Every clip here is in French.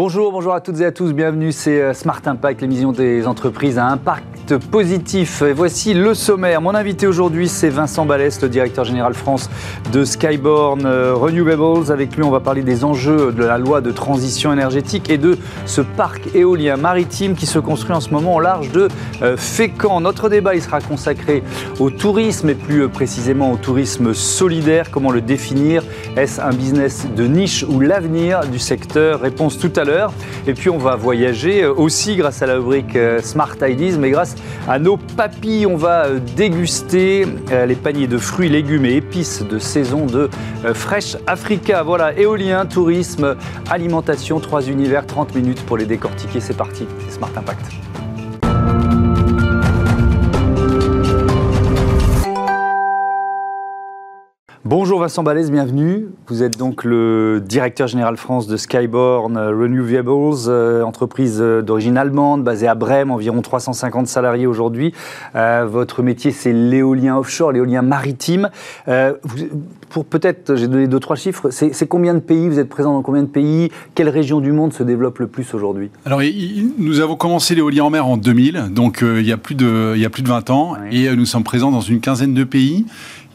Bonjour, bonjour à toutes et à tous, bienvenue, c'est euh, Smart Impact, l'émission des entreprises à impact positif. Et voici le sommaire. Mon invité aujourd'hui, c'est Vincent Ballès, le directeur général France de Skyborn euh, Renewables. Avec lui, on va parler des enjeux de la loi de transition énergétique et de ce parc éolien maritime qui se construit en ce moment au large de euh, Fécamp. Notre débat, il sera consacré au tourisme et plus précisément au tourisme solidaire. Comment le définir? Est-ce un business de niche ou l'avenir du secteur? Réponse tout à l'heure. Et puis on va voyager euh, aussi grâce à la rubrique Smart Ideas, mais grâce à nos papilles, on va euh, déguster les paniers de fruits, légumes et épices de saison de Fresh Africa. Voilà, éolien, tourisme, alimentation, trois univers, 30 minutes pour les décortiquer. C'est parti, Smart Impact. Bonjour Vincent Balès, bienvenue. Vous êtes donc le directeur général France de Skyborn Renewables, euh, entreprise euh, d'origine allemande basée à Brême, environ 350 salariés aujourd'hui. Euh, votre métier, c'est l'éolien offshore, l'éolien maritime. pour peut-être, j'ai donné deux trois chiffres. C'est combien de pays Vous êtes présent dans combien de pays Quelle région du monde se développe le plus aujourd'hui? Alors, nous avons commencé l'éolien en mer en 2000, donc il y a plus de il y a plus de 20 ans, et nous sommes présents dans une quinzaine de pays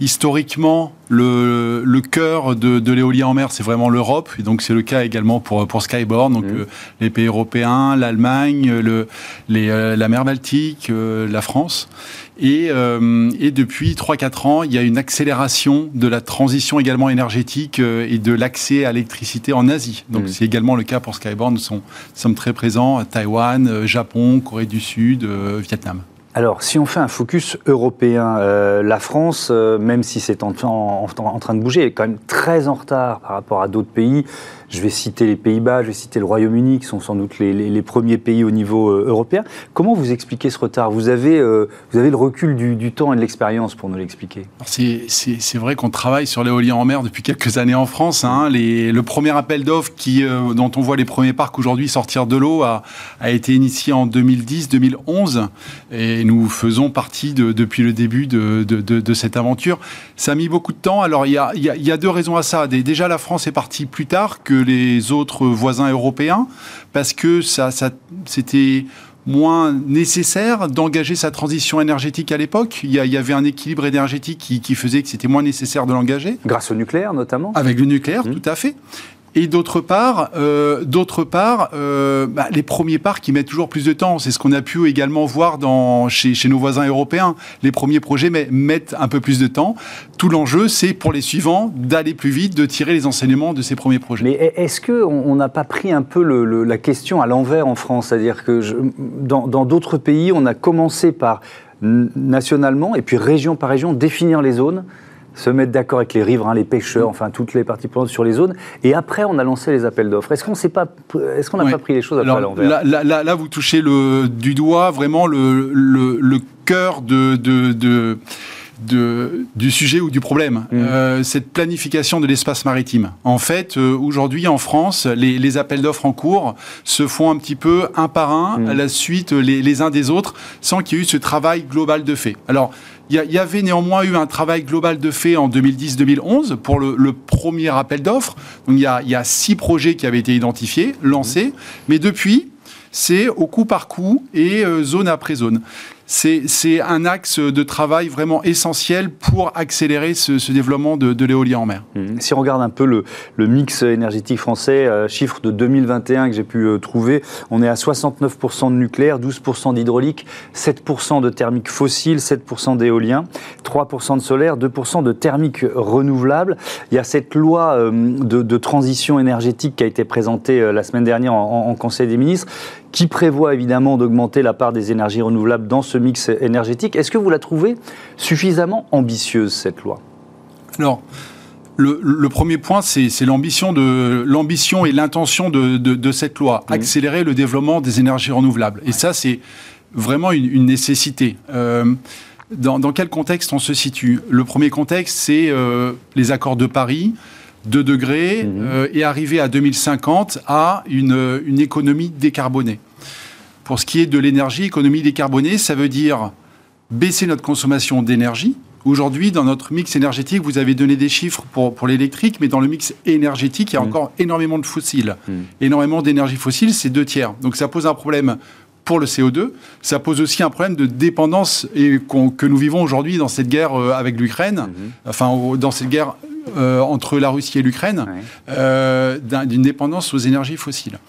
historiquement, le, le cœur de, de l'éolien en mer, c'est vraiment l'Europe. Et donc, c'est le cas également pour, pour Skyborn. Donc, mmh. euh, les pays européens, l'Allemagne, le, euh, la mer Baltique, euh, la France. Et, et depuis 3-4 ans, il y a une accélération de la transition également énergétique et de l'accès à l'électricité en Asie. Donc, mmh. c'est également le cas pour Skyborn. Nous sommes très présents à Taïwan, Japon, Corée du Sud, Vietnam. Alors, si on fait un focus européen, euh, la France, euh, même si c'est en, en, train de bouger, est quand même très en retard par rapport à d'autres pays. Je vais citer les Pays-Bas, je vais citer le Royaume-Uni, qui sont sans doute les, premiers pays au niveau euh, européen. Comment vous expliquez ce retard? Vous avez, euh, vous avez le recul du, temps et de l'expérience pour nous l'expliquer C'est vrai qu'on travaille sur l'éolien en mer depuis quelques années en France. Hein. Le premier appel d'offres euh, dont on voit les premiers parcs aujourd'hui sortir de l'eau a, été initié en 2010-2011 et nous faisons partie de, depuis le début de, de, cette aventure. Ça a mis beaucoup de temps. Alors il y a, il y a deux raisons à ça. Déjà la France est partie plus tard que les autres voisins européens, parce que ça, ça c'était moins nécessaire d'engager sa transition énergétique à l'époque. Il, y avait un équilibre énergétique qui, qui faisait que c'était moins nécessaire de l'engager. Grâce au nucléaire notamment Avec le nucléaire, mmh. tout à fait. Et d'autre part, euh, d'autre part, euh, bah, les premiers parcs qui mettent toujours plus de temps. C'est ce qu'on a pu également voir dans, chez, chez, nos voisins européens. Les premiers projets mettent un peu plus de temps. Tout l'enjeu, c'est pour les suivants d'aller plus vite, de tirer les enseignements de ces premiers projets. Mais est-ce qu'on n'a pas pris un peu le, la question à l'envers en France? C'est-à-dire que je, dans d'autres pays, on a commencé par nationalement et puis région par région définir les zones se mettre d'accord avec les riverains, les pêcheurs, enfin toutes les parties prenantes sur les zones. Et après, on a lancé les appels d'offres. Est-ce qu'on pas, est-ce qu'on n'a pas pris les choses à l'envers? là, là, là, vous touchez le, du doigt vraiment le, le, le cœur de, de, de de, du sujet ou du problème, mmh. euh, cette planification de l'espace maritime. En fait, euh, aujourd'hui en France, les, les appels d'offres en cours se font un petit peu un par un, mmh. à la suite les, les uns des autres, sans qu'il y ait eu ce travail global de fait. Alors, il y, avait néanmoins eu un travail global de fait en 2010-2011 pour le, le, premier appel d'offres. Donc il y, a, il y, a, six projets qui avaient été identifiés, lancés, mmh. mais depuis, c'est au coup par coup et euh, zone après zone c'est un axe de travail vraiment essentiel pour accélérer ce, développement de, l'éolien en mer. Mmh. Si on regarde un peu le, mix énergétique français, euh, chiffre de 2021 que j'ai pu euh, trouver, on est à 69% de nucléaire, 12% d'hydraulique, 7% de thermique fossile, 7% d'éolien, 3% de solaire, 2% de thermique renouvelable. Il y a cette loi euh, de, transition énergétique qui a été présentée la semaine dernière en Conseil des ministres qui prévoit évidemment d'augmenter la part des énergies renouvelables dans ce mix énergétique. Est-ce que vous la trouvez suffisamment ambitieuse, cette loi? Alors, le, premier point, c'est l'ambition et l'intention de, cette loi, mmh. accélérer le développement des énergies renouvelables. Et ça, c'est vraiment une, nécessité. Euh, dans, quel contexte on se situe? Le premier contexte, c'est euh, les accords de Paris, 2 degrés mhm. euh, et arriver à 2050 à une, une, économie décarbonée. Pour ce qui est de l'énergie, économie décarbonée, ça veut dire baisser notre consommation d'énergie Aujourd'hui, dans notre mix énergétique, vous avez donné des chiffres pour, pour l'électrique, mais dans le mix énergétique, il y a mm. encore énormément de fossiles. Mm. Énormément d'énergie fossile, c'est deux tiers. Donc ça pose un problème pour le CO2. Ça pose aussi un problème de dépendance et que nous vivons aujourd'hui dans cette guerre euh, avec l'Ukraine, mm-hmm. enfin dans cette guerre euh, entre la Russie et l'Ukraine, euh, d'une dépendance aux énergies fossiles.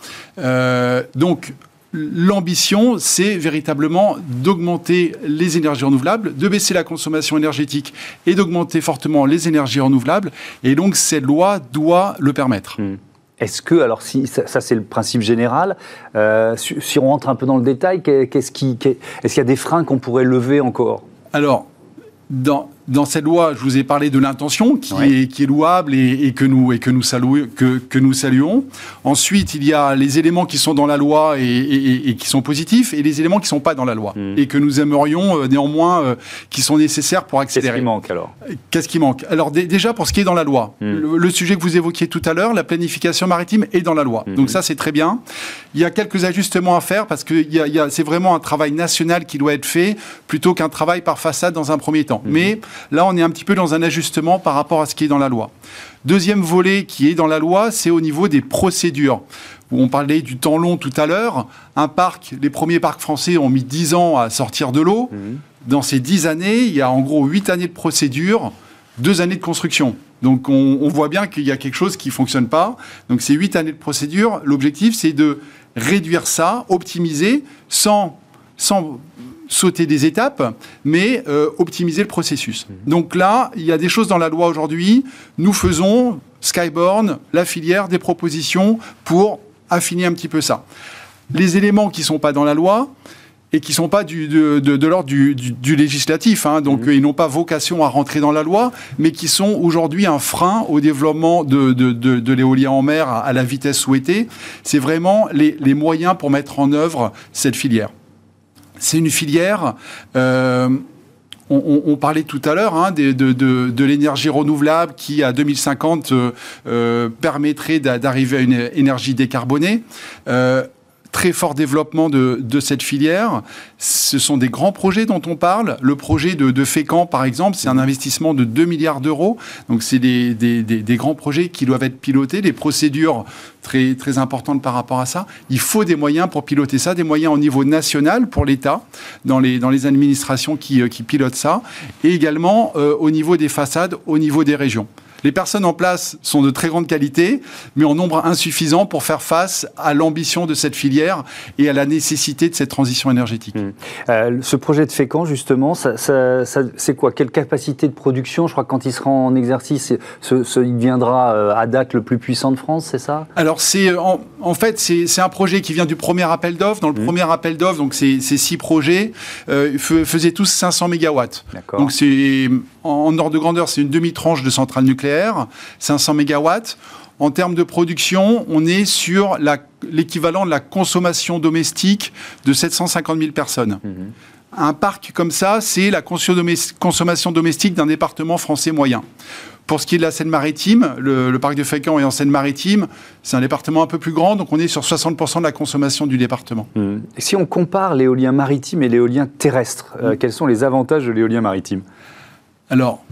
donc l'ambition, c'est véritablement d'augmenter les énergies renouvelables, de baisser la consommation énergétique et d'augmenter fortement les énergies renouvelables. Et donc, cette loi doit le permettre. Hmm. Est-ce que, alors si ça, c'est le principe général, euh, si, on rentre un peu dans le détail, qu'est-ce est-ce qu'il y a des freins qu'on pourrait lever encore? Alors, dans, dans cette loi, je vous ai parlé de l'intention qui, est, qui est louable et, que nous, et que, nous saluons, que, que, nous saluons. Ensuite, il y a les éléments qui sont dans la loi et, et qui sont positifs et les éléments qui ne sont pas dans la loi hmm. et que nous aimerions euh, néanmoins euh, qui sont nécessaires pour accélérer. Qu'est-ce qui manque alors? Qu'est-ce qui manque? Alors déjà pour ce qui est dans la loi, hmm. le, sujet que vous évoquiez tout à l'heure, la planification maritime est dans la loi. Hmm. Donc ça c'est très bien. Il y a quelques ajustements à faire parce que c'est vraiment un travail national qui doit être fait plutôt qu'un travail par façade dans un premier temps. Mais Là, on est un petit peu dans un ajustement par rapport à ce qui est dans la loi. Deuxième volet qui est dans la loi, c'est au niveau des procédures. Où on parlait du temps long tout à l'heure. Un parc, les premiers parcs français ont mis 10 ans à sortir de l'eau. Mhm. Dans ces 10 années, il y a en gros 8 années de procédure, 2 années de construction. Donc on, voit bien qu'il y a quelque chose qui ne fonctionne pas. Donc ces 8 années de procédure, l'objectif c'est de réduire ça, optimiser, sans, sans sauter des étapes, mais euh, optimiser le processus. Mhm. Donc là, il y a des choses dans la loi aujourd'hui. Nous faisons, Skyborn, la filière, des propositions pour affiner un petit peu ça. Les éléments qui ne sont pas dans la loi, et qui ne sont pas du, de, l'ordre du, législatif, hein. donc mhm. ils n'ont pas vocation à rentrer dans la loi, mais qui sont aujourd'hui un frein au développement de, l'éolien en mer à, la vitesse souhaitée. C'est vraiment les, les moyens pour mettre en œuvre cette filière. C'est une filière. Euh, on, parlait tout à l'heure hein, de, l'énergie renouvelable qui, à 2050, euh, euh, permettrait d'arriver à une énergie décarbonée très fort développement de, cette filière. Ce sont des grands projets dont on parle. Le projet de, de Fécamp, par exemple, c'est un investissement de 2 milliards d'euros. Donc, c'est des, des, grands projets qui doivent être pilotés, des procédures très, très importantes par rapport à ça. Il faut des moyens pour piloter ça, des moyens au niveau national pour l'État, dans les, dans les administrations qui, euh, qui pilotent ça, et également euh, au niveau des façades, au niveau des régions. Les personnes en place sont de très grande qualité, mais en nombre insuffisant pour faire face à l'ambition de cette filière et à la nécessité de cette transition énergétique. Mmh. Euh, ce projet de Fécamp, justement, c'est quoi? Quelle capacité de production? Je crois que quand il sera en exercice, ce, il deviendra euh, à date le plus puissant de France, c'est ça? Alors, c'est en, fait, c'est un projet qui vient du premier appel d'offres. Dans le mmh. premier appel d'offres, donc ces six projets euh, faisaient tous 500 mégawatts. Donc, c'est en ordre de grandeur, c'est une demi-tranche de centrale nucléaire, 500 mégawatts. En termes de production, on est sur l'équivalent de la consommation domestique de 750 000 personnes. Mhm. Un parc comme ça, c'est la consommation domestique d'un département français moyen. Pour ce qui est de la Seine-Maritime, le, parc de Fécamp est en Seine-Maritime. C'est un département un peu plus grand, donc on est sur 60% de la consommation du département. Mhm. Si on compare l'éolien maritime et l'éolien terrestre, euh, mhm. quels sont les avantages de l'éolien maritime? Alors,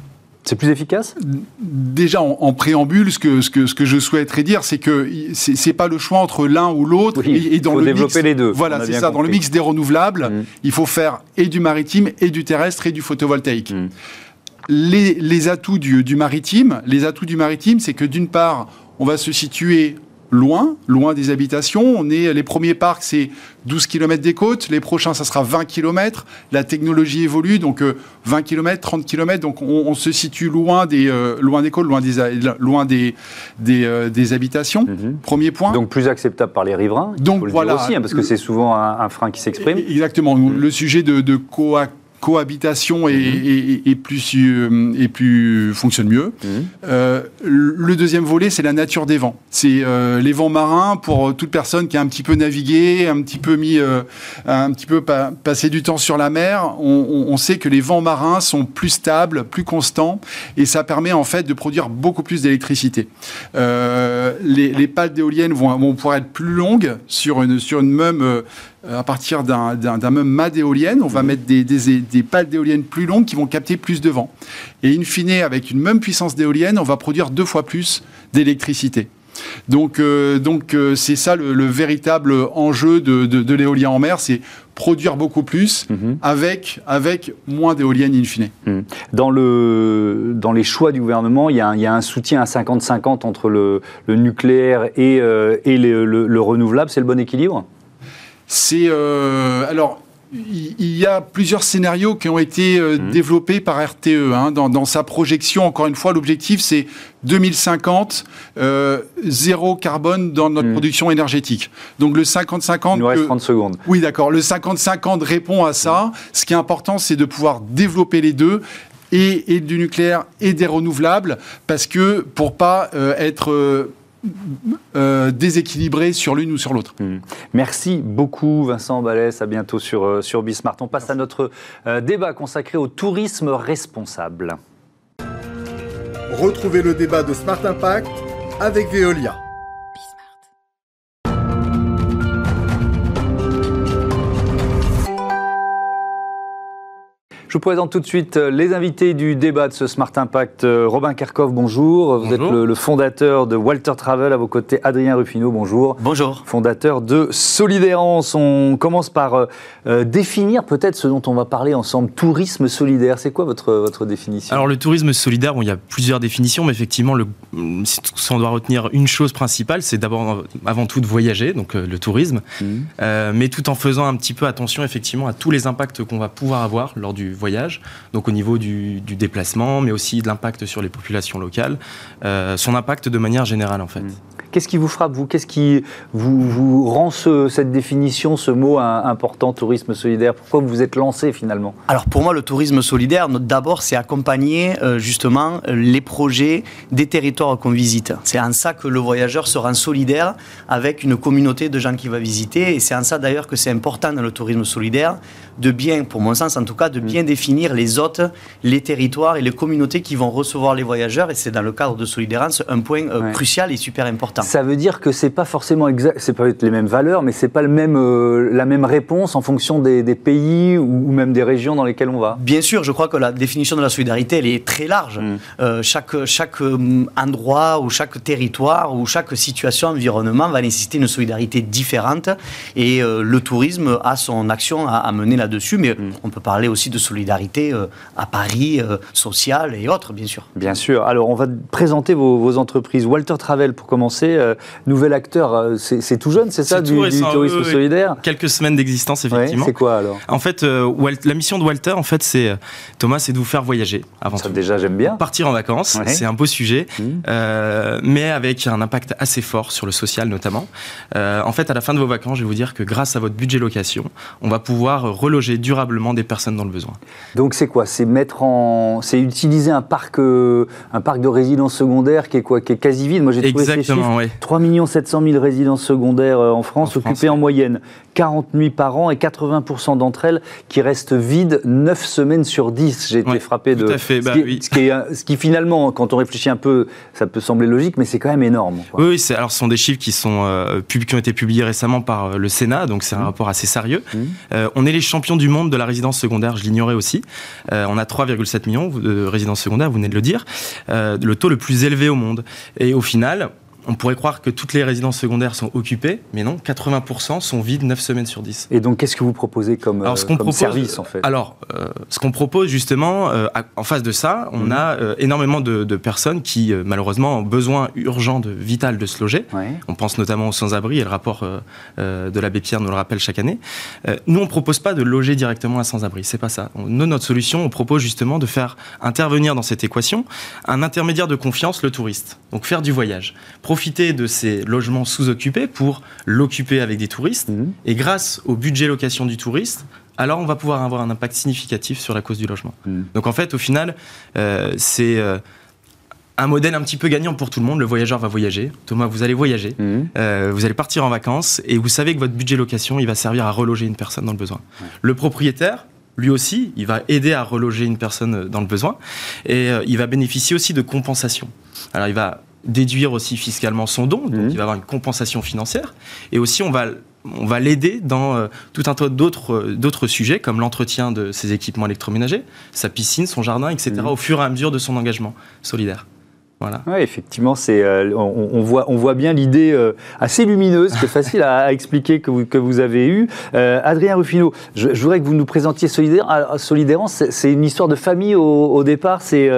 c'est plus efficace? Déjà, en, préambule, ce que, ce, que, ce que je souhaiterais dire, c'est que c'est n'est pas le choix entre l'un ou l'autre. et, dans il faut le développer les deux. Voilà, c'est ça. Dans le mix des renouvelables, mm. il faut faire et du maritime, et du terrestre, et du photovoltaïque. Mm. Les, les, atouts du, du, maritime, les atouts du maritime, c'est que d'une part, on va se situer loin, loin des habitations. On est, les premiers parcs, c'est 12 km des côtes. Les prochains, ça sera 20 km. La technologie évolue, donc 20 km, 30 km. Donc on, se situe loin des, euh, loin des côtes, loin des, loin des, des, euh, habitations. Mhm. Premier point. Donc plus acceptable par les riverains. Donc voilà. aussi, hein, parce que c'est souvent un, frein qui s'exprime. Exactement. Le sujet de, de cohabitation et, mhm. plus, euh, et plus fonctionne mieux. Mhm. Euh, le deuxième volet, c'est la nature des vents. C'est euh, les vents marins pour toute personne qui a un petit peu navigué, un petit peu mis, un petit peu passé du temps sur la mer. On, sait que les vents marins sont plus stables, plus constants, et ça permet en fait de produire beaucoup plus d'électricité. les, les pales d'éoliennes vont, vont pouvoir être plus longues sur une, sur une même à partir d'un même mât d'éolienne, on va mettre des, des, des pales d'éoliennes plus longues qui vont capter plus de vent. Et in fine, avec une même puissance d'éolienne, on va produire deux fois plus d'électricité. Donc, euh, donc euh, c'est ça le, véritable enjeu de, l'éolien en mer, c'est produire beaucoup plus mhm. avec, avec moins d'éoliennes in fine. Mhm. Dans, le, dans les choix du gouvernement, il y a un, il y a un soutien à 50-50 entre le, le, nucléaire et, euh, et le, le, renouvelable. C'est le bon équilibre? C'est alors il y a plusieurs scénarios qui ont été euh, mmh. développés par RTE. Hein, dans, sa projection, encore une fois, l'objectif c'est 2050, euh, zéro carbone dans notre mmh. production énergétique. Donc le 50-50... Il nous reste 30 secondes. Oui, d'accord. Le 50-50 répond à ça. Mmh. Ce qui est important, c'est de pouvoir développer les deux. Et, du nucléaire et des renouvelables, parce que pour pas euh, être euh, déséquilibré sur l'une ou sur l'autre. Hmm. Merci beaucoup Vincent Balès, à bientôt sur, euh, sur Bismart. On passe à notre euh, débat consacré au tourisme responsable. Retrouvez le débat de Smart Impact avec Veolia. Je vous présente tout de suite euh, les invités du débat de ce Smart Impact. Euh, Robin Kerkhoff, bonjour. Vous êtes le, fondateur de Walter Travel. À vos côtés, Adrien Ruffino, bonjour. Bonjour. Fondateur de Solidérance. On commence par euh, définir peut-être ce dont on va parler ensemble. Tourisme solidaire, c'est quoi votre, votre définition? Alors le tourisme solidaire, il y a plusieurs définitions, mais effectivement, le, si on doit retenir une chose principale, c'est d'abord avant tout de voyager, donc le tourisme, mmh. mais tout en faisant un petit peu attention effectivement à tous les impacts qu'on va pouvoir avoir lors du voyage, donc au niveau du, déplacement, mais aussi de l'impact sur les populations locales, euh, son impact de manière générale en fait. Mm. Qu'est-ce qui vous frappe, vous? Qu'est-ce qui vous, vous rend cette définition, ce mot important, tourisme solidaire? Pourquoi vous vous êtes lancé finalement? Alors pour moi, le tourisme solidaire, d'abord, c'est accompagner euh, justement les projets des territoires qu'on visite. C'est en ça que le voyageur se rend solidaire avec une communauté de gens qu'il va visiter. Et c'est en ça d'ailleurs que c'est important dans le tourisme solidaire de bien, pour mon sens en tout cas, de bien mm. définir les hôtes, les territoires et les communautés qui vont recevoir les voyageurs. Et c'est dans le cadre de Solidérance un point euh, crucial et super important. Ça veut dire que c'est pas forcément exact, c'est pas les mêmes valeurs, mais c'est pas le même, euh, la même réponse en fonction des, pays ou, même des régions dans lesquelles on va. Bien sûr, je crois que la définition de la solidarité, elle est très large. Mm. Euh, chaque chaque endroit ou chaque territoire ou chaque situation, environnement va nécessiter une solidarité différente. Et le tourisme a son action à, à mener là-dessus, mais mm. on peut parler aussi de solidarité euh, à Paris, euh, sociale et autres, bien sûr. Bien sûr. Alors, on va présenter vos, entreprises. Walter Travel, pour commencer, euh, nouvel acteur, c'est tout jeune, c'est ça, du, tourisme solidaire Quelques semaines d'existence, effectivement. c'est quoi alors? En fait, la mission de Walter, en fait, c'est Thomas, c'est de vous faire voyager avant ça, déjà, j'aime bien. Partir en vacances, c'est un beau sujet, mm. mais avec un impact assez fort sur le social notamment. en fait, à la fin de vos vacances, je vais vous dire que grâce à votre budget location, on va pouvoir reloger durablement des personnes dans le besoin. Donc c'est quoi? C'est mettre en, c'est utiliser un parc, euh, un parc de résidences secondaires qui est quoi? Qui est quasi vide. Moi j'ai trouvé Exactement, ces chiffres. 3 700 000 résidences secondaires euh, en France, occupées en moyenne 40 nuits par an et 80% d'entre elles qui restent vides 9 semaines sur 10. J'ai été frappé de. Tout à fait, bah, ce, qui, ce, qui est, ce, qui finalement, quand on réfléchit un peu, ça peut sembler logique, mais c'est quand même énorme. Oui, alors ce sont des chiffres qui, sont, euh, qui ont été publiés récemment par le Sénat, donc c'est un mmh. rapport assez sérieux. Mmh. on est les champions du monde de la résidence secondaire, je l'ignorais aussi. Euh, on a 3,7 millions de résidences secondaires, vous venez de le dire. Euh, le taux le plus élevé au monde. Et au final, on pourrait croire que toutes les résidences secondaires sont occupées, mais non, 80% sont vides 9 semaines sur 10. Et donc, qu'est-ce que vous proposez comme, alors, euh, service, en fait? Alors, euh, ce qu'on propose, justement, euh, en face de ça, on mhm. a énormément de, personnes qui, malheureusement, ont besoin urgent, de, vital de se loger. On pense notamment aux sans-abri, et le rapport de l'abbé Pierre nous le rappelle chaque année. nous, on ne propose pas de loger directement à sans-abri, c'est pas ça. Nous, notre solution, on propose justement de faire intervenir dans cette équation un intermédiaire de confiance, le touriste. Donc, faire du voyage profiter de ces logements sous-occupés pour l'occuper avec des touristes. Mhm. Et grâce au budget location du touriste, alors on va pouvoir avoir un impact significatif sur la cause du logement. Mhm. Donc en fait, au final, euh, c'est euh, un modèle un petit peu gagnant pour tout le monde. Le voyageur va voyager. Thomas, vous allez voyager. Mhm. Euh, vous allez partir en vacances et vous savez que votre budget location, il va servir à reloger une personne dans le besoin. Le propriétaire, lui aussi, il va aider à reloger une personne dans le besoin et il va bénéficier aussi de compensation. Alors il va déduire aussi fiscalement son don, donc mmh. il va avoir une compensation financière. Et aussi, on va on va l'aider dans tout un tas d'autres d'autres sujets comme l'entretien de ses équipements électroménagers, sa piscine, son jardin, etc. Mmh. au fur et à mesure de son engagement solidaire. Oui, effectivement, c'est, euh, on, voit, on voit bien l'idée euh, assez lumineuse, qui est facile à, expliquer que vous, que vous avez eue. Euh, Adrien Ruffino, je, voudrais que vous nous présentiez Solidaire. Solidérance, c'est une histoire de famille au, départ. C'est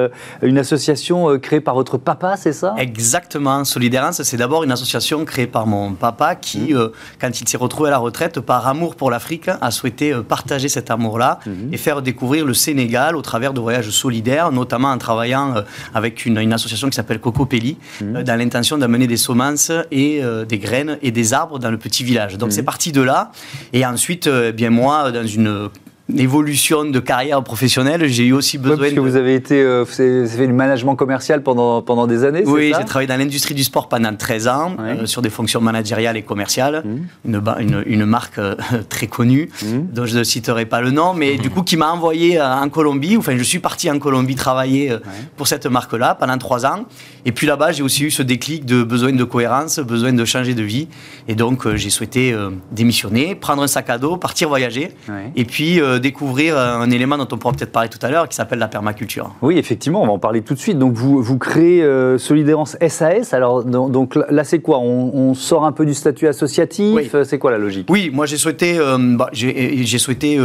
une association créée par votre papa, c'est ça? Exactement. Solidérance, c'est d'abord une association créée par mon papa qui, mmh. quand il s'est retrouvé à la retraite, par amour pour l'Afrique, a souhaité partager cet amour-là mmh. et faire découvrir le Sénégal au travers de voyages solidaires, notamment en travaillant avec une, une association qui s'appelle Coco Pelli, mhm. euh, dans l'intention d'amener des semences et euh, des graines et des arbres dans le petit village. Donc mhm. c'est parti de là. Et ensuite, euh, bien moi, dans une évolution de carrière professionnelle, j'ai eu aussi besoin. parce que vous avez été, euh, vous avez fait du management commercial pendant, pendant des années Oui, j'ai travaillé dans l'industrie du sport pendant 13 ans, euh, sur des fonctions managériales et commerciales. Mmh. Une, une, une, marque euh, très connue, mmh. dont je ne citerai pas le nom, mais du coup qui m'a envoyé en Colombie. Enfin, je suis parti en Colombie travailler pour cette marque-là pendant 3 ans. Et puis là-bas, j'ai aussi eu ce déclic de besoin de cohérence, besoin de changer de vie. Et donc, j'ai souhaité démissionner, prendre un sac à dos, partir voyager. Et puis, découvrir un élément dont on pourra peut-être parler tout à l'heure, qui s'appelle la permaculture. Oui, effectivement, on va en parler tout de suite. Donc, vous, vous créez euh, Solidérance SAS. Alors, donc là, c'est quoi? On, sort un peu du statut associatif? C'est quoi la logique? Oui, moi, j'ai souhaité, euh, bah, j'ai souhaité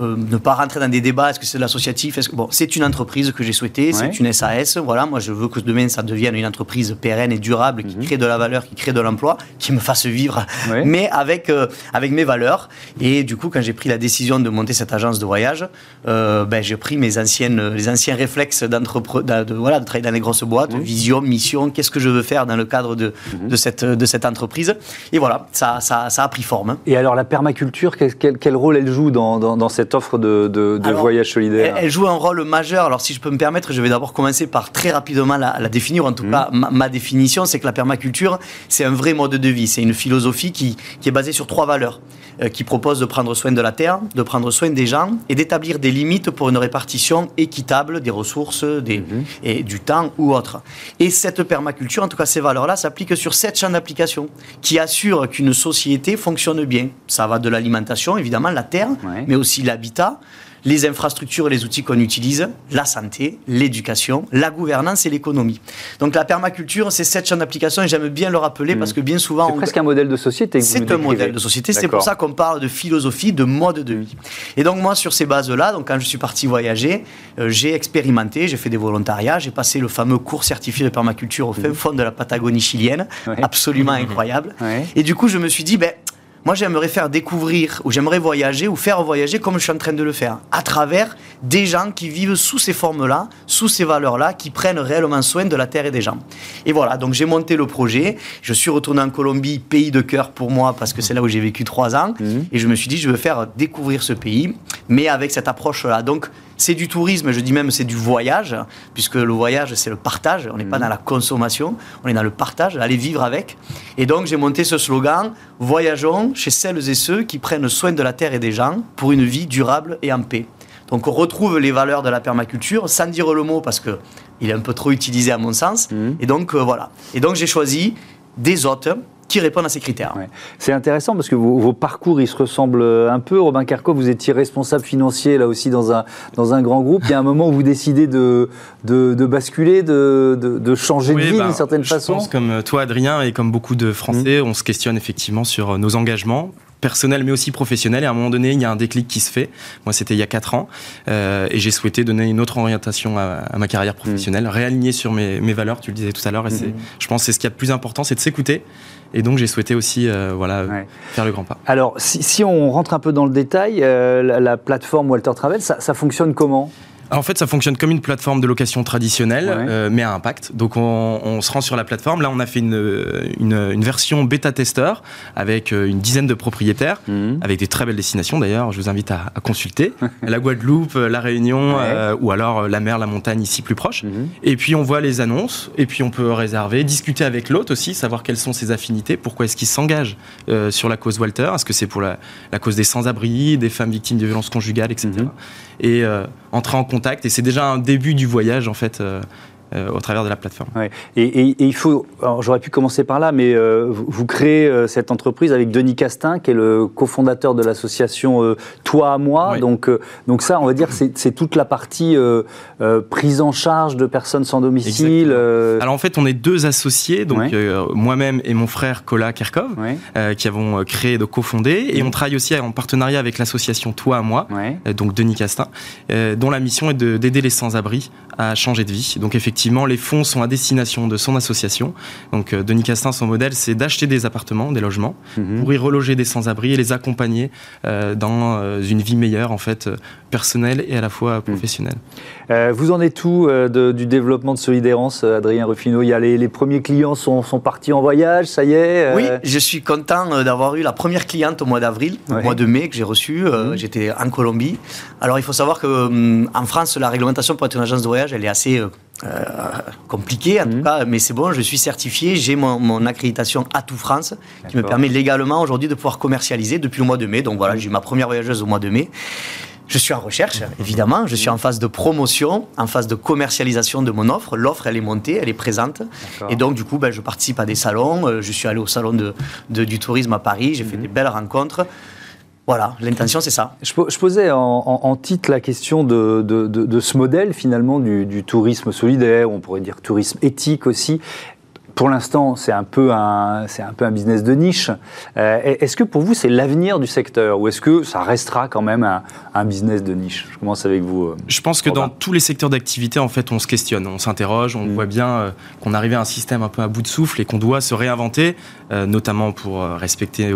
euh, ne pas rentrer dans des débats, est-ce que c'est de l'associatif que... bon, C'est une entreprise que j'ai souhaité, c'est une SAS. Voilà, moi je veux que demain ça devienne une entreprise pérenne et durable qui mhm. crée de la valeur, qui crée de l'emploi, qui me fasse vivre, mais avec, euh, avec mes valeurs. Et du coup, quand j'ai pris la décision de monter cette agence de voyage, euh, ben, j'ai pris mes anciennes, les anciens réflexes de, de, voilà, de travailler dans les grosses boîtes, vision, mission, qu'est-ce que je veux faire dans le cadre de, mhm. de, cette, de cette entreprise. Et voilà, ça, ça, ça a pris forme. Et alors la permaculture, quel, quel, rôle elle joue dans, dans, dans cette offre de, de, voyage solidaire elle, joue un rôle majeur. Alors, si je peux me permettre, je vais d'abord commencer par très rapidement la, définir. En tout mmh. cas, ma, définition, c'est que la permaculture, c'est un vrai mode de vie. C'est une philosophie qui, qui est basée sur trois valeurs. Euh, qui propose de prendre soin de la terre, de prendre soin des gens et d'établir des limites pour une répartition équitable des ressources des, mmh. et du temps ou autre. Et cette permaculture, en tout cas ces valeurs-là, s'appliquent sur sept champs d'application qui assurent qu'une société fonctionne bien. Ça va de l'alimentation, évidemment, la terre, mais aussi l'habitat, les infrastructures et les outils qu'on utilise, la santé, l'éducation, la gouvernance et l'économie. Donc la permaculture, c'est sept champs d'application et j'aime bien le rappeler parce que bien souvent... C'est presque un modèle de société. C'est un modèle de société, c'est pour ça qu'on parle de philosophie, de mode de vie. Et donc moi, sur ces bases-là, donc quand je suis parti voyager, euh, j'ai expérimenté, j'ai fait des volontariats, j'ai passé le fameux cours certifié de permaculture au fin fond de la Patagonie chilienne, absolument incroyable. Et du coup, je me suis dit, ben, moi, j'aimerais faire découvrir, ou j'aimerais voyager, ou faire voyager comme je suis en train de le faire, à travers des gens qui vivent sous ces formes-là, sous ces valeurs-là, qui prennent réellement soin de la terre et des gens. Et voilà, donc j'ai monté le projet. Je suis retourné en Colombie, pays de cœur pour moi, parce que c'est là où j'ai vécu trois ans. Mhm. Et je me suis dit, je veux faire découvrir ce pays, mais avec cette approche-là. Donc, c'est du tourisme, je dis même c'est du voyage, puisque le voyage c'est le partage, on n'est pas mhm. dans la consommation, on est dans le partage, aller vivre avec. Et donc j'ai monté ce slogan, voyageons chez celles et ceux qui prennent soin de la terre et des gens pour une vie durable et en paix. Donc on retrouve les valeurs de la permaculture sans dire le mot parce que il est un peu trop utilisé à mon sens. Mhm. Et donc euh, voilà. Et donc j'ai choisi des hôtes qui répondent à ces critères. C'est intéressant parce que vos, parcours, ils se ressemblent un peu. Robin Carco, vous étiez responsable financier là aussi dans un, dans un grand groupe. Il y a un moment où vous décidez de, de, basculer, de, de, changer de vie bah, d'une certaine façon. Je pense comme toi, Adrien, et comme beaucoup de Français, mmh. on se questionne effectivement sur nos engagements personnels mais aussi professionnels. Et à un moment donné, il y a un déclic qui se fait. Moi, c'était il y a 4 ans. Euh, et j'ai souhaité donner une autre orientation à, ma carrière professionnelle, mmh. réaligner sur mes, mes, valeurs, tu le disais tout à l'heure. Et mmh. je pense que c'est ce qui est le plus important, c'est de s'écouter et donc j'ai souhaité aussi euh, voilà, faire le grand pas. Alors si, on rentre un peu dans le détail, euh, la, plateforme Walter Travel, ça fonctionne comment? En fait, ça fonctionne comme une plateforme de location traditionnelle, euh, mais à impact. Donc, on, se rend sur la plateforme. Là, on a fait une, une, version bêta-testeur avec euh, une dizaine de propriétaires, mhm. avec des très belles destinations d'ailleurs. Je vous invite à, consulter. la Guadeloupe, la Réunion, euh, ou alors la mer, la montagne ici plus proche. Mhm. Et puis, on voit les annonces, et puis on peut réserver, discuter avec l'hôte aussi, savoir quelles sont ses affinités, pourquoi est-ce qu'il s'engage sur la cause Walter. Est-ce que c'est pour la, cause des sans-abri, des femmes victimes de violences conjugales, etc. Et entrer en contact. Et c'est déjà un début du voyage, en fait. Euh, au travers de la plateforme. Et, il faut, j'aurais pu commencer par là, mais vous, créez cette entreprise avec Denis Castin, qui est le cofondateur de l'association Toi à moi. Donc, donc ça, on va dire, c'est toute la partie prise en charge de personnes sans domicile. Alors en fait, on est deux associés, donc moi-même et mon frère Kola Kerkov, qui avons créé, de cofondé, et on travaille aussi en partenariat avec l'association Toi à moi, donc Denis Castin, dont la mission est d'aider les sans-abri à changer de vie. Donc effectivement, les fonds sont à destination de son association. Donc euh, Denis Castin, son modèle, c'est d'acheter des appartements, des logements, mhm. pour y reloger des sans-abri et les accompagner euh, dans euh, une vie meilleure, en fait, personnelle et à la fois mhm. professionnelle. vous en êtes où du développement de Solidérance, Adrien Ruffino Il y a les, premiers clients sont, sont, partis en voyage, ça y est Oui, je suis content d'avoir eu la première cliente au mois d'avril, au mois de mai que j'ai reçu. Mhm. J'étais en Colombie. Alors il faut savoir que hum, en France, la réglementation pour être une agence de voyage, elle est assez euh, compliquée en tout mhm. cas, mais c'est bon, je suis certifié, j'ai mon, accréditation à tout France qui me permet légalement aujourd'hui de pouvoir commercialiser depuis le mois de mai. Donc voilà, j'ai eu ma première voyageuse au mois de mai. Je suis en recherche, évidemment. Je suis en phase de promotion, en phase de commercialisation de mon offre. L'offre, elle est montée, elle est présente. Et donc, du coup, ben, je participe à des salons. Euh, je suis allé au salon de, du tourisme à Paris. J'ai fait mhm. des belles rencontres. Voilà, l'intention c'est ça. Je, posais en, titre la question de, ce modèle finalement du, du, tourisme solidaire, on pourrait dire tourisme éthique aussi pour l'instant, c'est un, peu un, un peu un business de niche. Euh, est-ce que pour vous, c'est l'avenir du secteur ou est-ce que ça restera quand même un, business de niche? Je commence avec vous. Euh, Je pense que dans tous les secteurs d'activité, en fait, on se questionne, on s'interroge, on mm. voit bien euh, qu'on arrivait à un système un peu à bout de souffle et qu'on doit se réinventer, notamment pour respecter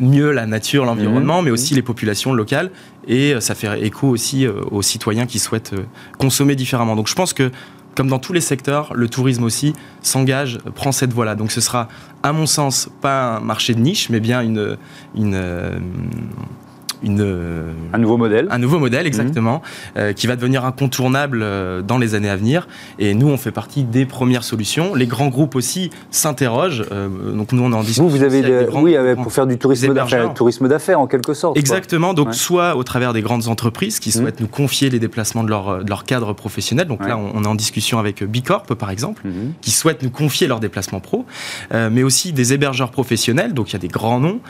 mieux la nature, l'environnement, mm. mais aussi les populations locales. Et ça fait écho aussi aux citoyens qui souhaitent consommer différemment. Donc je pense que comme dans tous les secteurs, le tourisme aussi s'engage, prend cette voie-là. Donc ce sera, à mon sens, pas un marché de niche, mais bien une, euh, une, un nouveau modèle. Un nouveau modèle, exactement, mhm. euh, qui va devenir incontournable euh, dans les années à venir. Et nous, on fait partie des premières solutions. Les grands groupes aussi s'interrogent. Euh, donc nous, on en discute. Vous, vous avez, oui, pour faire du tourisme d'affaires, tourisme d'affaires en quelque sorte. Exactement. Donc soit au travers des grandes entreprises qui mhm. souhaitent nous confier les déplacements de leur, de leur cadre professionnel. Donc là, on, est en discussion avec Bicorp, par exemple, mhm. qui souhaitent nous confier leurs déplacements pro, mais aussi des hébergeurs professionnels. Donc il y a des grands noms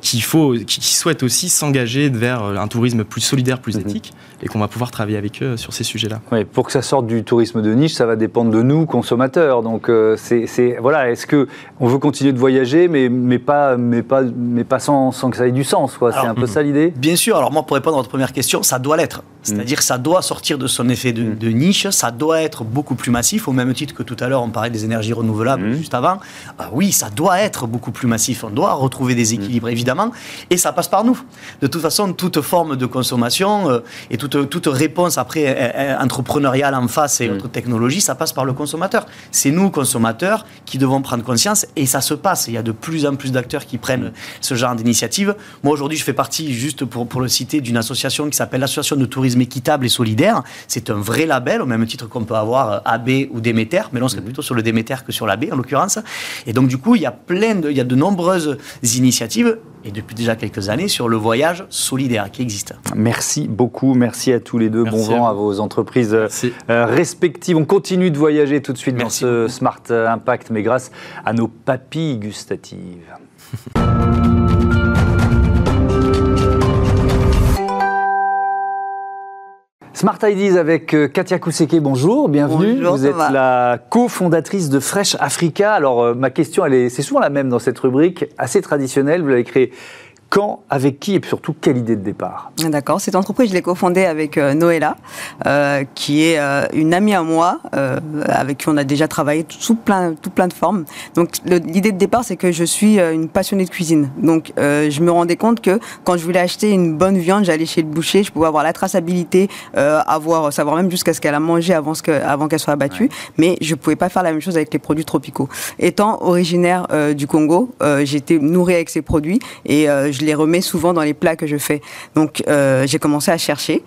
qui, faut, qui souhaitent aussi s'engager vers euh, un tourisme plus solidaire, plus mhm. éthique, et qu'on va pouvoir travailler avec eux sur ces sujets-là. Oui, pour que ça sorte du tourisme de niche, ça va dépendre de nous, consommateurs. Donc, euh, c'est voilà, est-ce que on veut continuer de voyager, mais, mais pas, mais pas, mais pas sans, sans que ça ait du sens C'est un peu ça l'idée? Bien sûr. Alors moi, pour répondre à votre première question, ça doit l'être. C'est-à-dire que ça doit sortir de son effet de, de, niche, ça doit être beaucoup plus massif, au même titre que tout à l'heure, on parlait des énergies renouvelables juste avant. Ah oui, ça doit être beaucoup plus massif. On doit retrouver des équilibres, évidemment, et ça passe par nous de toute façon, toute forme de consommation euh, et toute, toute réponse après euh, euh, entrepreneuriale en face et mm. autre technologie, ça passe par le consommateur. C'est nous, consommateurs, qui devons prendre conscience et ça se passe. Il y a de plus en plus d'acteurs qui prennent ce genre d'initiative. Moi, aujourd'hui, je fais partie, juste pour, pour le citer, d'une association qui s'appelle l'Association de tourisme équitable et solidaire. C'est un vrai label, au même titre qu'on peut avoir AB ou Déméter, mais là, on serait mm. plutôt sur le Déméter que sur l'AB, en l'occurrence. Et donc, du coup, il y a plein de, il y a de nombreuses initiatives et depuis déjà quelques années sur le voyage solidaire qui existe. Merci beaucoup, merci à tous les deux. bon vent à, vos entreprises euh, respectives. On continue de voyager tout de suite dans ce Smart Impact, mais grâce à nos papilles gustatives. Smart Ideas avec euh, Katia Kouseke, bonjour, bienvenue. Vous êtes la cofondatrice de Fresh Africa. Alors euh, ma question, elle est, c'est souvent la même dans cette rubrique, assez traditionnelle. Vous l'avez créée quand, avec qui et surtout quelle idée de départ D'accord, cette entreprise, je l'ai cofondée avec euh, Noëlla, euh, qui est euh, une amie à moi, avec qui on a déjà travaillé sous plein, tout plein de formes. Donc l'idée de départ, c'est que je suis une passionnée de cuisine. Donc je me rendais compte que quand je voulais acheter une bonne viande, j'allais chez le boucher, je pouvais avoir la traçabilité, avoir, savoir même jusqu'à ce qu'elle a mangé avant, ce que, avant qu'elle soit abattue, mais je pouvais pas faire la même chose avec les produits tropicaux. Étant originaire du Congo, j'étais nourrie avec ces produits et je les remets souvent dans les plats que je fais. Donc j'ai commencé à chercher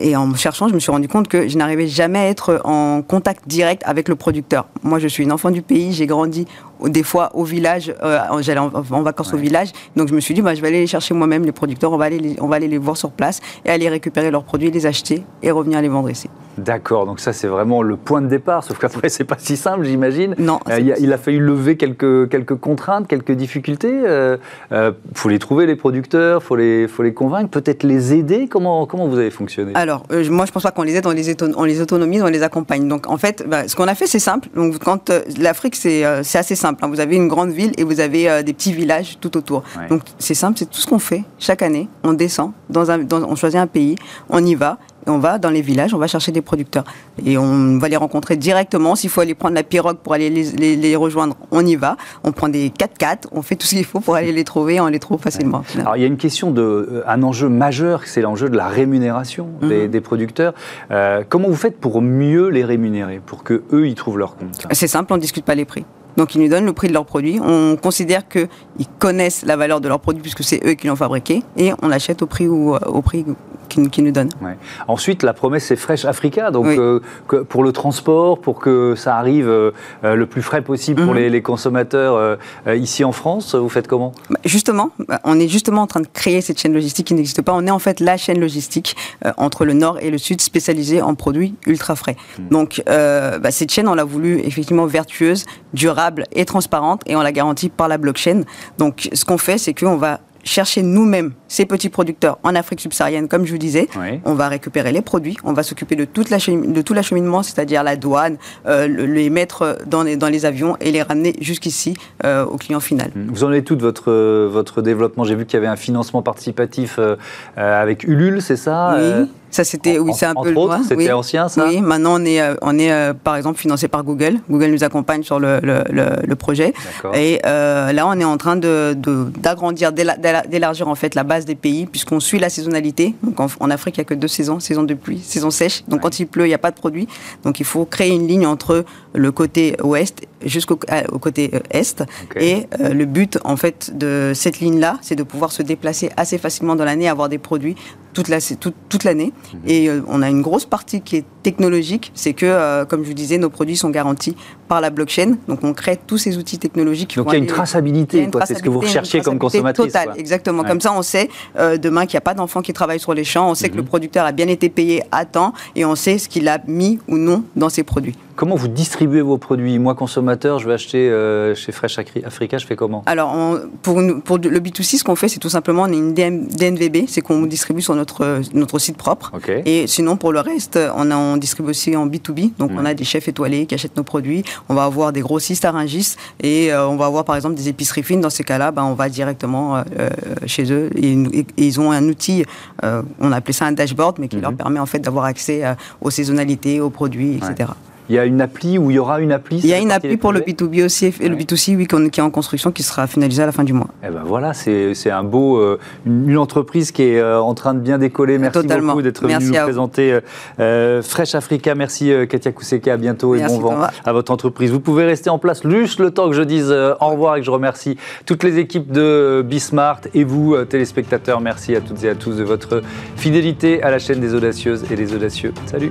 et en cherchant, je me suis rendu compte que je n'arrivais jamais à être en contact direct avec le producteur. Moi, je suis une enfant du pays, j'ai grandi des fois au village, euh, j'allais en, vacances au village, donc je me suis dit, bah, je vais aller les chercher moi-même, les producteurs, on va, aller les, on va aller les voir sur place et aller récupérer leurs produits, les acheter et revenir les vendre ici. D'accord, donc ça c'est vraiment le point de départ, sauf qu'après c'est pas si simple j'imagine. Non. Euh, il, a, fallu lever quelques, quelques contraintes, quelques difficultés. Il euh, faut les trouver les producteurs, faut les, faut les convaincre, peut-être les aider. Comment, comment vous avez fonctionné? Alors moi je pense pas qu'on les aide, on les, on les autonomise, on les accompagne. Donc en fait, bah, ce qu'on a fait c'est simple. Donc quand l'Afrique c'est assez simple. Hein. Vous avez une grande ville et vous avez euh, des petits villages tout autour. Donc c'est simple, c'est tout ce qu'on fait chaque année. On descend, dans un, on choisit un pays, on y va on va dans les villages, on va chercher des producteurs. Et on va les rencontrer directement. S'il faut aller prendre la pirogue pour aller les, rejoindre, on y va. On prend des 4x4, on fait tout ce qu'il faut pour aller les trouver, on les trouve facilement. Alors il y a une question de, euh, un enjeu majeur, c'est l'enjeu de la rémunération des, mhm. producteurs. Euh, comment vous faites pour mieux les rémunérer, pour que eux ils trouvent leur compte? C'est simple, on ne discute pas les prix. Donc ils nous donnent le prix de leurs produits. On considère qu'ils connaissent la valeur de leurs produits puisque c'est eux qui l'ont fabriqué et on l'achète au prix, où, au prix qu'ils nous donnent. Ensuite, la promesse c'est Fresh Africa. Donc euh, pour le transport, pour que ça arrive euh, euh, le plus frais possible pour mhm. les, consommateurs ici en France, vous faites comment? Bah, Justement, bah, on est justement en train de créer cette chaîne logistique qui n'existe pas. On est en fait la chaîne logistique entre le nord et le sud spécialisée en produits ultra frais. Mhm. Donc bah, cette chaîne, on l'a voulu effectivement vertueuse, durable et transparente et on la garantit par la blockchain. Donc ce qu'on fait, c'est qu'on va chercher nous-mêmes ces petits producteurs en Afrique subsaharienne, comme je vous disais. On va récupérer les produits, on va s'occuper de, toute la de tout l'acheminement, c'est-à-dire la douane, euh, les mettre dans les, dans les avions et les ramener jusqu'ici euh, au client final. Vous en êtes tout de votre, votre développement J'ai vu qu'il y avait un financement participatif euh, avec Ulule, c'est ça Oui. Ça, c'était, oui, c'est un peu loin. C'était ancien, ça Oui, maintenant, on est, on est euh, par exemple, financé par Google. Google nous accompagne sur le, le, le, projet. Et euh, là, on est en train de, d'agrandir, d'élargir en fait la base des pays, puisqu'on suit la saisonnalité. Donc, en, Afrique, il n'y a que deux saisons, saison de pluie, saison sèche. Donc, quand il pleut, il n'y a pas de produit. Donc, il faut créer une ligne entre le côté ouest jusqu'au au côté est. Et le but, en fait, de cette ligne-là, c'est de pouvoir se déplacer assez facilement dans l'année, avoir des produits toute l'année. toute, toute l'année Mhm. Et euh, on a une grosse partie qui est technologique, c'est que, euh, comme je vous disais, nos produits sont garantis par la blockchain. Donc on crée tous ces outils technologiques. Donc il y a une traçabilité, c'est ce que vous recherchiez comme consommatrice. Total, exactement. Comme ça, on sait euh, demain qu'il n'y a pas d'enfants qui travaillent sur les champs, on sait que le mhm. producteur a bien été payé à temps et on sait ce qu'il a mis ou non dans ses produits. Comment vous distribuez vos produits? Moi, consommateur, je vais acheter chez Fresh Africa, je fais comment? Alors, pour, pour, le B2C, ce qu'on fait, c'est tout simplement, on est une DNVB, c'est qu'on distribue sur notre, notre site propre. Et sinon, pour le reste, on, on distribue aussi en B2B. Donc, on a des chefs étoilés qui achètent nos produits. On va avoir des grossistes à Rungis et euh, on va avoir, par exemple, des épiceries fines. Dans ces cas-là, ben, on va directement euh, euh, chez eux. Et, ils ont un outil, on a appelé ça un dashboard, mais qui leur mhm. permet en fait d'avoir accès aux saisonnalités, aux produits, etc. Il y a une appli où il y aura une appli Il y a une appli pour le B2B aussi, et le B2C, oui, qui est en construction, qui sera finalisée à la fin du mois. Eh ben voilà, c'est un beau, euh, une entreprise qui est euh, en train de bien décoller. Merci beaucoup d'être venu nous présenter euh, Fresh Africa. Merci Katia Kouseka, à bientôt et bon vent à votre entreprise. Vous pouvez rester en place juste le temps que je dise au revoir et que je remercie toutes les équipes de Bismart et vous, téléspectateurs. Merci à toutes et à tous de votre fidélité à la chaîne des audacieuses et des audacieux. Salut